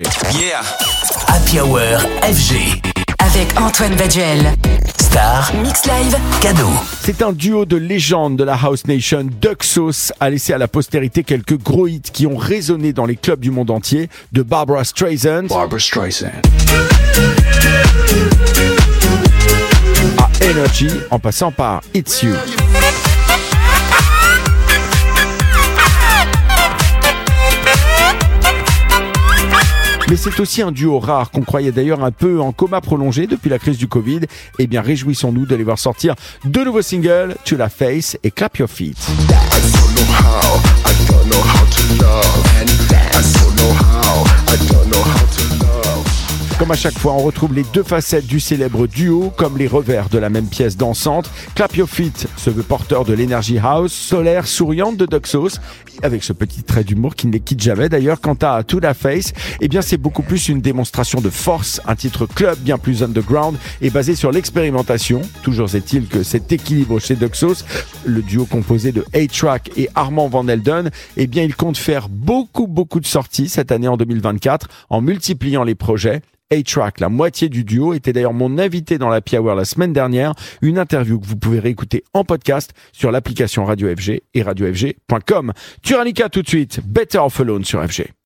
Yeah. Happy Hour FG. Avec Antoine Baduel. Star. Mix Live. Cadeau. C'est un duo de légendes de la House Nation. Duxos a laissé à la postérité quelques gros hits qui ont résonné dans les clubs du monde entier, de Barbara Streisand Barbara Streisand. à Energy, en passant par It's You. Mais c'est aussi un duo rare qu'on croyait d'ailleurs un peu en coma prolongé depuis la crise du Covid. Eh bien, réjouissons-nous de les voir sortir deux nouveaux singles, To La Face et Clap Your Feet. Comme à chaque fois, on retrouve les deux facettes du célèbre duo, comme les revers de la même pièce dansante. Clap Your Feet se veut porteur de l'énergie house, solaire, souriante de Duxos, avec ce petit trait d'humour qui ne les quitte jamais d'ailleurs. Quant à To La Face, eh bien c'est beaucoup plus une démonstration de force, un titre club bien plus underground et basé sur l'expérimentation. Toujours est-il que cet équilibre chez Duxos, le duo composé de A-Track et Armand Van Elden, eh bien il compte faire beaucoup beaucoup de sorties cette année en 2024 en multipliant les projets. A-Track, la moitié du duo, était d'ailleurs mon invité dans la Hour la semaine dernière. Une interview que vous pouvez réécouter en podcast sur l'application Radio FG et radiofg.com. Turanica tout de suite, Better Off Alone sur FG.